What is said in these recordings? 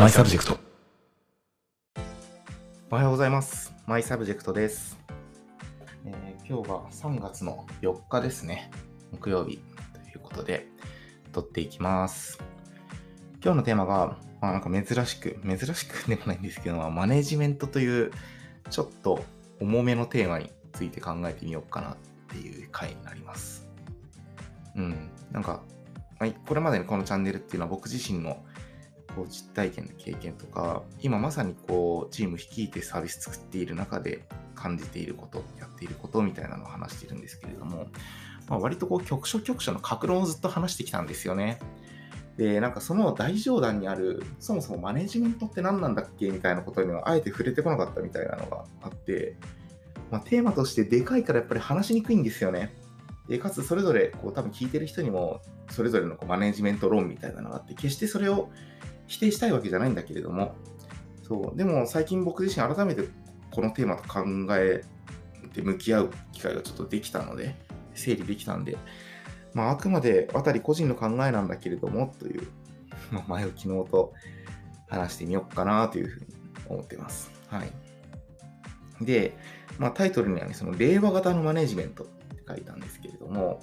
マイサブジェクト。おはようございます。マイサブジェクトです。えー今日は3月の4日ですね。木曜日ということで、撮っていきます。今日のテーマが、まあ、なんか珍しく、珍しくでもないんですけど、まあマネジメントという、ちょっと重めのテーマについて考えてみようかなっていう回になります。うん。なんか、まあこれまでのこのチャンネルっていうのは僕自身のこう実体験の経験とか今まさにこうチーム率いてサービス作っている中で感じていることやっていることみたいなのを話しているんですけれども、まあ、割とこう局所局所の格論をずっと話してきたんですよね。でなんかその大上段にあるそもそもマネジメントって何なんだっけみたいなことにはあえて触れてこなかったみたいなのがあって、まあ、テーマとしてでかいからやっぱり話しにくいんですよね。でかつそれぞれこう多分聞いてる人にもそれぞれのこうマネジメント論みたいなのがあって決してそれを否定したいわけじゃないんだけれどもそうでも最近僕自身改めてこのテーマと考えて向き合う機会がちょっとできたので整理できたんで、まあ、あくまで渡り個人の考えなんだけれどもという、まあ、前置きのと話してみようかなというふうに思ってます。はい。で、まあ、タイトルにはね、その令和型のマネジメントって書いたんですけれども、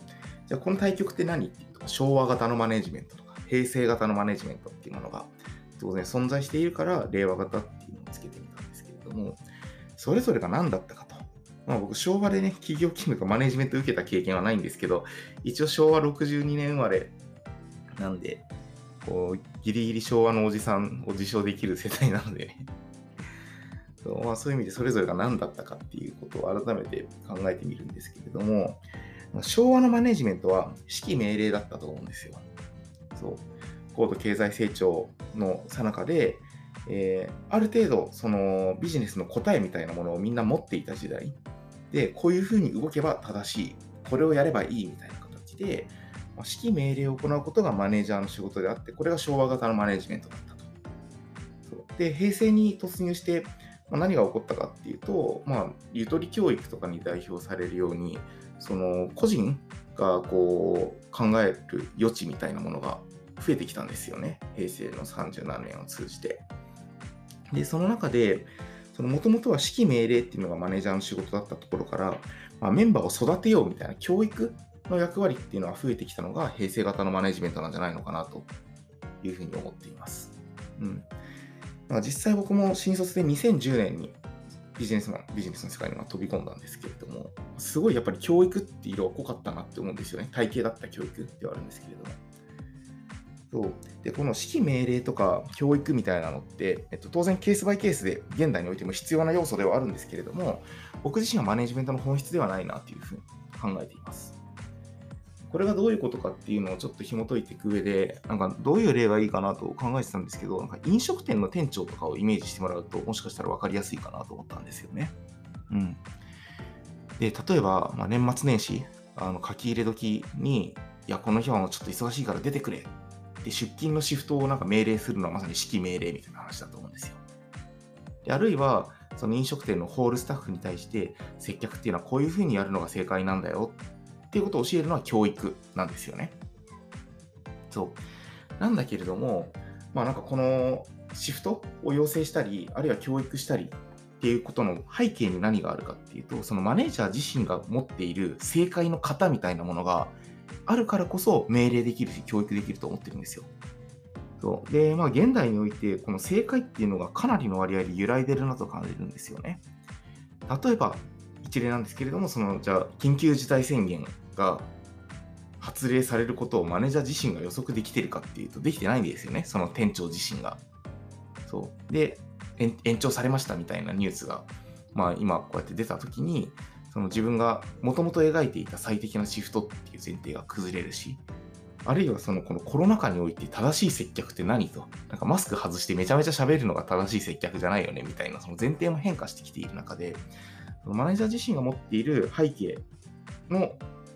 じゃあこの対局って何？っていうと、昭和型のマネジメントとか、平成型のマネジメントっていうものが当然存在しているから、令和型っていうのをつけてみたんですけれども、それぞれが何だったかと。まあ僕、昭和でね、企業勤務とかマネジメント受けた経験はないんですけど、一応昭和62年生まれなんで、こう、ギリギリ昭和のおじさんを自称できる世代なのでね。そうまあ、そういう意味でそれぞれが何だったかっていうことを改めて考えてみるんですけれども、昭和のマネジメントは指揮命令だったと思うんですよ。そう。高度経済成長の最中で、えーある程度そのビジネスの答えみたいなものをみんな持っていた時代。でこういうふうに動けば正しい。これをやればいい。みたいな形で指揮命令を行うことがマネージャーの仕事であってこれが昭和型のマネジメントだったと。そう。で平成に突入して、何が起こったかっていうと、まあ、ゆとり教育とかに代表されるようにその個人がこう考える余地みたいなものが増えてきたんですよね。平成の37年を通じて。で、その中で、もともとは指揮命令っていうのがマネージャーの仕事だったところから、まあ、メンバーを育てようみたいな教育の役割っていうのは増えてきたのが平成型のマネジメントなんじゃないのかなというふうに思っています。うん。まあ、実際僕も新卒で2010年にビジネスマン、ビジネスの世界には飛び込んだんですけれども、すごいやっぱり教育って色は濃かったなって思うんですよね。体系だった教育ではあるんですけれども。そうでこの指揮命令とか教育みたいなのって、えっと、当然ケースバイケースで現代においても必要な要素ではあるんですけれども僕自身はマネジメントの本質ではないなというふうに考えていますこれがどういうことかっていうのをちょっと紐解いていく上でなんかどういう例がいいかなと考えてたんですけどなんか飲食店の店長とかをイメージしてもらうともしかしたら分かりやすいかなと思ったんですよねうんで例えば、まあ、年末年始あの書き入れ時にいやこの日はもうちょっと忙しいから出てくれで出勤のシフトをなんか命令するのはまさに指揮命令みたいな話だと思うんですよ。であるいは、その飲食店のホールスタッフに対して、接客っていうのはこういうふうにやるのが正解なんだよっていうことを教えるのは教育なんですよね。そう。なんだけれども、まあなんかこのシフトを要請したり、あるいは教育したりっていうことの背景に何があるかっていうと、そのマネージャー自身が持っている正解の型みたいなものがあるからこそ命令できるし教育できると思ってるんですよ。そうで、まあ、現代において、この正解っていうのがかなりの割合で揺らいでるなと感じるんですよね。例えば、一例なんですけれども、その、じゃあ、緊急事態宣言が発令されることをマネージャー自身が予測できてるかっていうと、できてないんですよね、その店長自身が。そう。で、延長されましたみたいなニュースが、まあ、今こうやって出たときに、その自分がもともと描いていた最適なシフトっていう前提が崩れるし、あるいはそのこのコロナ禍において正しい接客って何と、なんかマスク外してめちゃめちゃ喋るのが正しい接客じゃないよねみたいなその前提も変化してきている中で、マネージャー自身が持っている背景の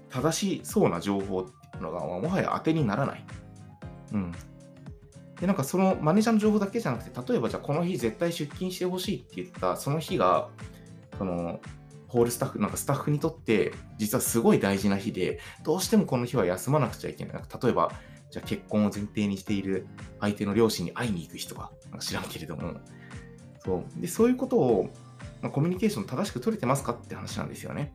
正しそうな情報っていうのがまあもはや当てにならない。うん。で、なんかそのマネージャーの情報だけじゃなくて、例えばじゃあこの日絶対出勤してほしいって言ったその日が、そのホールスタッフ、なんかスタッフにとって実はすごい大事な日で、どうしてもこの日は休まなくちゃいけない。なんか例えばじゃあ結婚を前提にしている相手の両親に会いに行く人が知らんけれども、そうでそういうことを、ま、コミュニケーション正しく取れてますかって話なんですよね。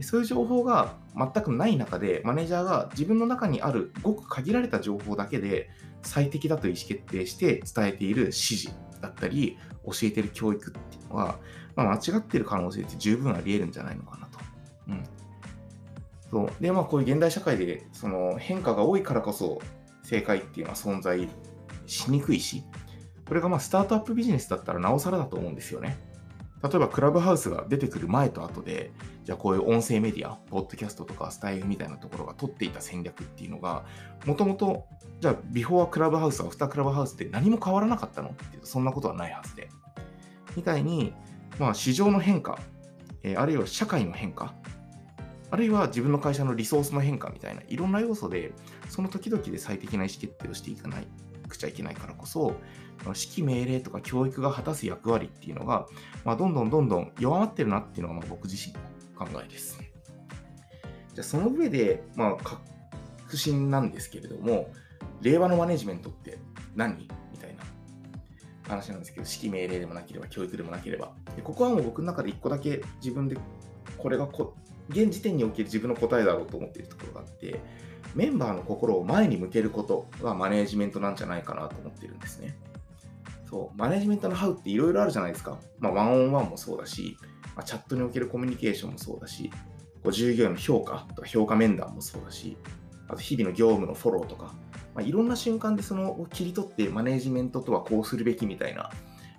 そういう情報が全くない中で、マネージャーが自分の中にあるごく限られた情報だけで最適だと意思決定して伝えている指示だったり、教えてる教育っていうのは、まあ、間違ってる可能性って十分あり得るんじゃないのかなと。うん。そうで、まあ、こういう現代社会でその変化が多いからこそ正解っていうのは存在しにくいし、これがまあスタートアップビジネスだったらなおさらだと思うんですよね。例えばクラブハウスが出てくる前と後で、じゃあこういう音声メディア、ポッドキャストとかスタイルみたいなところが取っていた戦略っていうのが、もともと、じゃあビフォークラブハウス、アフタークラブハウスで何も変わらなかったのっていうと、そんなことはないはずで。みたいに、まあ市場の変化、えー、あるいは社会の変化、あるいは自分の会社のリソースの変化みたいな、いろんな要素で、その時々で最適な意思決定をしていかないくちゃいけないからこそ、指揮命令とか教育が果たす役割っていうのが、まあ、どんどんどんどん弱まってるなっていうのがまあ僕自身の考えです。じゃあその上で、まあ、確信なんですけれども、令和のマネジメントって何みたいな話なんですけど、指揮命令でもなければ教育でもなければ。でここはもう僕の中で一個だけ自分でこれがこ現時点における自分の答えだろうと思っているところがあって、メンバーの心を前に向けることがマネージメントなんじゃないかなと思ってるんですね。そう、マネジメントのハウっていろいろあるじゃないですか。まあ、ワンオンワンもそうだし、まあ、チャットにおけるコミュニケーションもそうだし、こう従業員の評価とか評価面談もそうだし、あと日々の業務のフォローとか、まあ、いろんな瞬間でその切り取ってマネジメントとはこうするべきみたいな、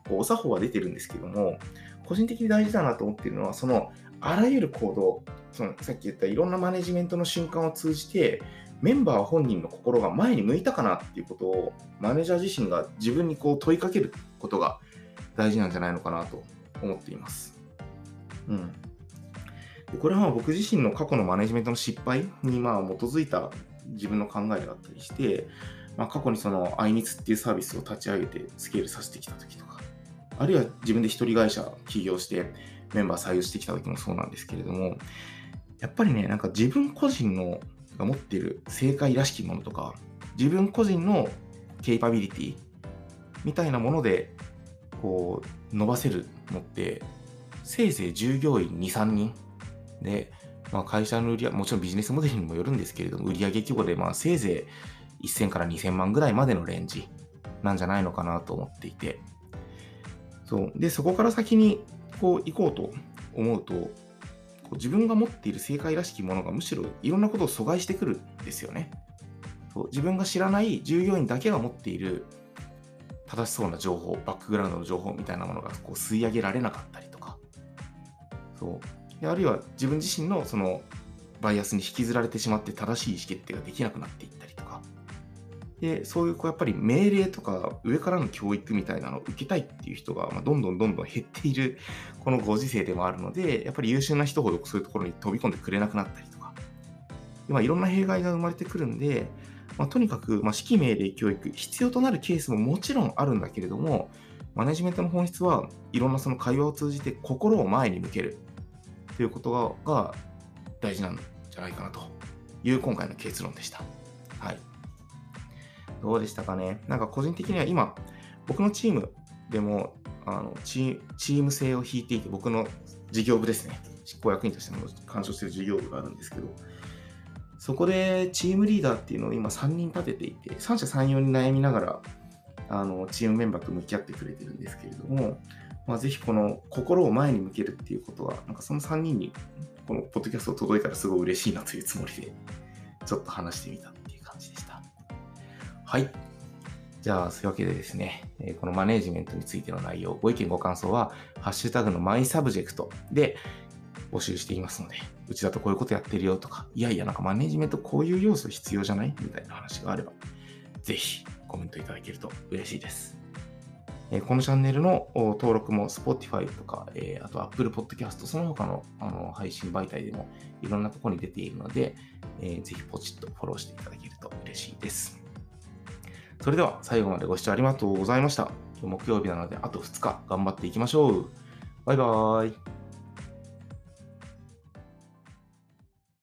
こうお作法は出てるんですけども、個人的に大事だなと思っているのは、そのあらゆる行動、そのさっき言ったいろんなマネジメントの瞬間を通じて、メンバー本人の心が前に向いたかなっていうことをマネージャー自身が自分にこう問いかけることが大事なんじゃないのかなと思っています。うん。でこれは僕自身の過去のマネジメントの失敗にまあ基づいた自分の考えがあったりして、まあ、過去にその i イニツっていうサービスを立ち上げてスケールさせてきた時とか、あるいは自分で一人会社起業してメンバー採用してきた時もそうなんですけれども、やっぱりね、なんか自分個人のが持っている正解らしきものとか、自分個人のケイパビリティみたいなもので、こう、伸ばせるのって、せいぜい従業員2、3人で、まあ、会社の売り上げ、もちろんビジネスモデルにもよるんですけれども、売上規模で、まあ、せいぜい1000から2000万ぐらいまでのレンジなんじゃないのかなと思っていて、そう。で、そこから先に、こう、行こうと思うと、こう自分が持っている正解らしきものがむしろいろんなことを阻害してくるんですよね。そう自分が知らない従業員だけが持っている正しそうな情報、バックグラウンドの情報みたいなものがこう吸い上げられなかったりとか、そう。であるいは自分自身のそのバイアスに引きずられてしまって正しい意思決定ができなくなっていった、で、そういうこうやっぱり命令とか上からの教育みたいなのを受けたいっていう人が、まどんどんどんどん減っている このご時世でもあるので、やっぱり優秀な人ほどそういうところに飛び込んでくれなくなったりとか、まあ、いろんな弊害が生まれてくるんで、まあ、とにかく、ま指揮命令教育、必要となるケースももちろんあるんだけれども、マネジメントの本質はいろんなその会話を通じて心を前に向けるということが大事なんじゃないかなという今回の結論でした。はい。どうでしたかね。なんか個人的には今、僕のチームでもあのチーム性を引いていて、僕の事業部ですね。執行役員としても干渉している事業部があるんですけど、そこでチームリーダーっていうのを今3人立てていて、三者三様に悩みながら、あのチームメンバーと向き合ってくれてるんですけれども、まあ、ぜひこの心を前に向けるっていうことは、なんかその3人にこのポッドキャスト届いたらすごい嬉しいなというつもりで、ちょっと話してみたっていう感じでした。はい。じゃあ、そういうわけでですね、えこのマネージメントについての内容、ご意見ご感想は、ハッシュタグのマイサブジェクトで募集していますので、うちだとこういうことやってるよとか、いやいや、なんかマネージメントこういう要素必要じゃない？みたいな話があれば、ぜひコメントいただけると嬉しいです。えこのチャンネルの登録も Spotify とか、えあと Apple Podcast、その他のあの配信媒体でもいろんなところに出ているので、えぜひポチッとフォローしていただけると嬉しいです。それでは最後までご視聴ありがとうございました。今日木曜日なのであと2日頑張っていきましょう。バイバーイ。